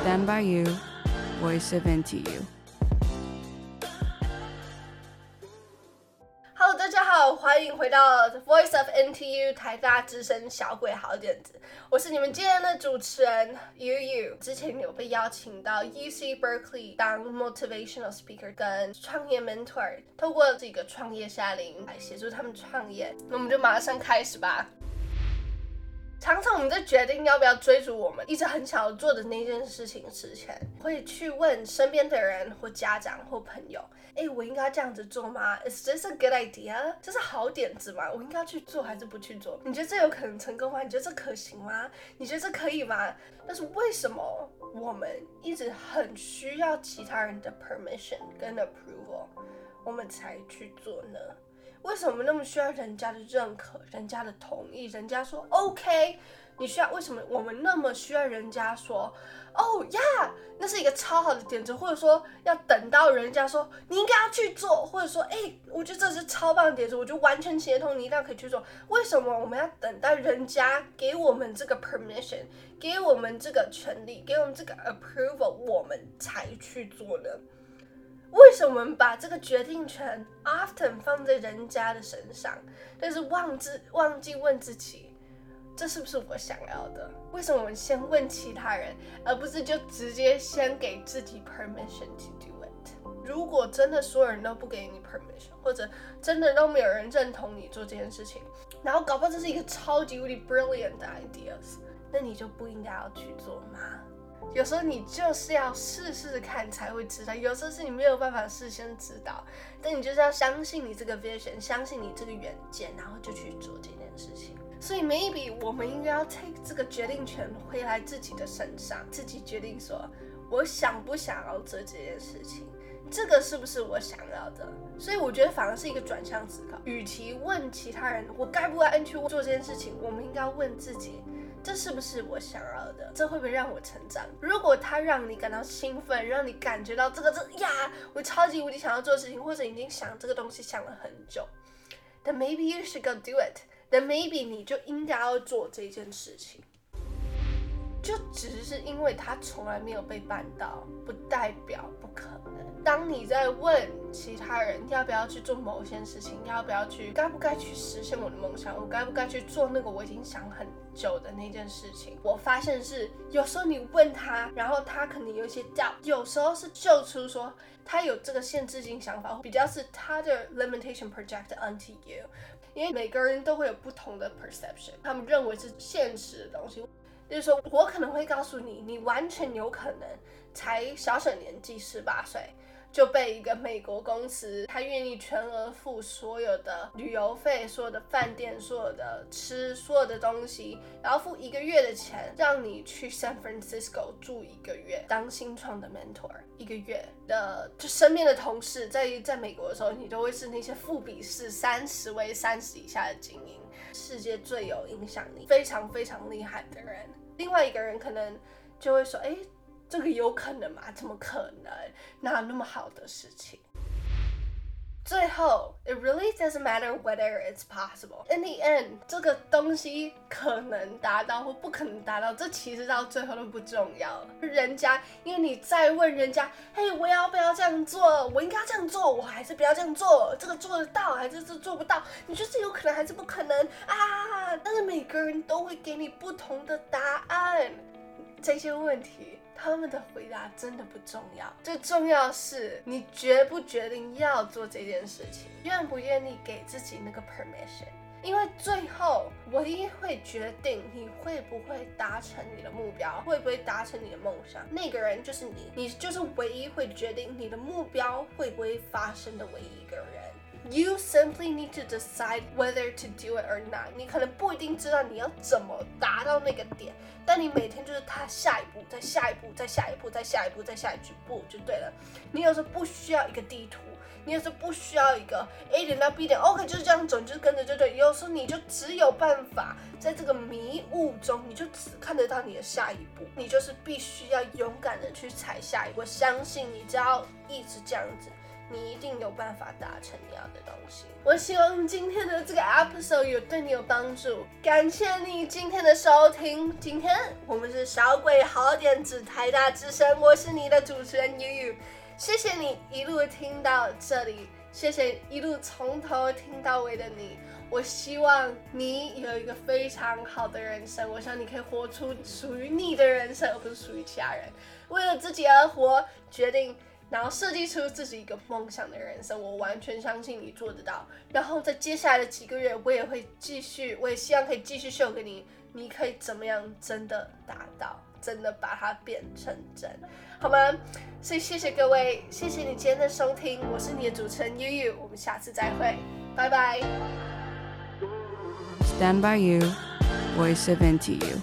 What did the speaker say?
Stand by you, voice of NTU. Hello，大家好，欢迎回到 The Voice of NTU 台大之声小鬼好点子，我是你们今天的主持人 Yu Yu。之前有被邀请到 UC Berkeley 当 Motivational Speaker 跟创业 Mentor，透过这个创业夏令营来协助他们创业。那我们就马上开始吧。常常我们在决定要不要追逐我们一直很想要做的那件事情之前，会去问身边的人或家长或朋友：“哎，我应该这样子做吗？Is this a good idea？这是好点子吗？我应该去做还是不去做？你觉得这有可能成功吗？你觉得这可行吗？你觉得这可以吗？但是为什么我们一直很需要其他人的 permission 跟 approval，我们才去做呢？”为什么那么需要人家的认可、人家的同意？人家说 OK，你需要为什么我们那么需要人家说哦呀，oh, yeah, 那是一个超好的点子，或者说要等到人家说你应该要去做，或者说哎，我觉得这是超棒的点子，我就完全协同你一定要可以去做。为什么我们要等待人家给我们这个 permission，给我们这个权利，给我们这个 approval，我们才去做呢？为什么我们把这个决定权 often 放在人家的身上，但是忘记忘记问自己，这是不是我想要的？为什么我们先问其他人，而不是就直接先给自己 permission to do it？如果真的所有人都不给你 permission，或者真的都没有人认同你做这件事情，然后搞不好这是一个超级无敌 brilliant 的 ideas，那你就不应该要去做吗？有时候你就是要试试看才会知道，有时候是你没有办法事先知道，但你就是要相信你这个 vision，相信你这个远见，然后就去做这件事情。所以 maybe 我们应该要 take 这个决定权回来自己的身上，自己决定说，我想不想要做这件事情，这个是不是我想要的？所以我觉得反而是一个转向思考，与其问其他人我该不该去做这件事情，我们应该问自己。这是不是我想要的？这会不会让我成长？如果它让你感到兴奋，让你感觉到这个这呀，我超级无敌想要做的事情，或者已经想这个东西想了很久，then maybe you should go do it. Then maybe 你就应该要做这件事情。只是因为他从来没有被办到，不代表不可能。当你在问其他人要不要去做某些事情，要不要去，该不该去实现我的梦想，我该不该去做那个我已经想很久的那件事情，我发现是有时候你问他，然后他可能有一些 doubt，有时候是就出说他有这个限制性想法，比较是他的 limitation project onto you，因为每个人都会有不同的 perception，他们认为是现实的东西。就是说，我可能会告诉你，你完全有可能才小小年纪，十八岁就被一个美国公司，他愿意全额付所有的旅游费、所有的饭店、所有的吃、所有的东西，然后付一个月的钱，让你去 San Francisco 住一个月，当新创的 mentor 一个月。的，就身边的同事在在美国的时候，你都会是那些富比士三十位三十以下的精英，世界最有影响力、非常非常厉害的人。另外一个人可能就会说：“哎，这个有可能吗？怎么可能？哪有那么好的事情？”最后，it really doesn't matter whether it's possible. In the end，这个东西可能达到或不可能达到，这其实到最后都不重要。人家，因为你再问人家：“嘿，我要不要这样做？我应该这样做，我还是不要这样做？这个做得到还是这做不到？你觉得这有可能还是不可能啊？”但是每个人都会给你不同的答案，这些问题。他们的回答真的不重要，最重要是你决不决定要做这件事情，愿不愿意给自己那个 permission。因为最后唯一会决定你会不会达成你的目标，会不会达成你的梦想，那个人就是你，你就是唯一会决定你的目标会不会发生的唯一一个人。You simply need to decide whether to do it or not。你可能不一定知道你要怎么达到那个点，但你每天就是踏下一步，再下一步，再下一步，再下一步，再下一步就对了。你有时候不需要一个地图，你有时候不需要一个 A 点到 B 点，OK 就是这样走，你就跟着就对。有时候你就只有办法在这个迷雾中，你就只看得到你的下一步，你就是必须要勇敢的去踩下一步。我相信你只要一直这样子。你一定有办法达成你要的东西。我希望今天的这个 episode 有对你有帮助，感谢你今天的收听。今天我们是小鬼好点子台大之声，我是你的主持人 Yu Yu，谢谢你一路听到这里，谢谢一路从头听到尾的你。我希望你有一个非常好的人生，我想你可以活出属于你的人生，而不是属于其他人。为了自己而活，决定。然后设计出自己一个梦想的人生，我完全相信你做得到。然后在接下来的几个月，我也会继续，我也希望可以继续秀给你，你可以怎么样真的达到，真的把它变成真，好吗？所以谢谢各位，谢谢你今天的收听，我是你的主持人 Yu Yu，我们下次再会，拜拜。Stand by you, voice of NTU。